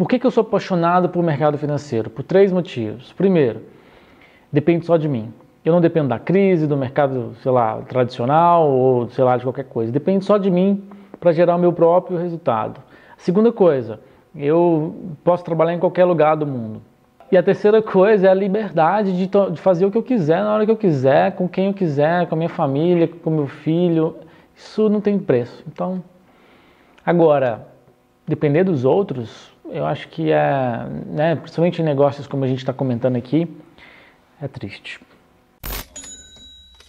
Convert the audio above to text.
Por que, que eu sou apaixonado por mercado financeiro? Por três motivos. Primeiro, depende só de mim. Eu não dependo da crise, do mercado, sei lá, tradicional ou sei lá de qualquer coisa. Depende só de mim para gerar o meu próprio resultado. Segunda coisa, eu posso trabalhar em qualquer lugar do mundo. E a terceira coisa é a liberdade de, de, fazer o que eu quiser, na hora que eu quiser, com quem eu quiser, com a minha família, com meu filho. Isso não tem preço. Então, agora, depender dos outros, eu acho que é, né, principalmente em negócios como a gente está comentando aqui, é triste.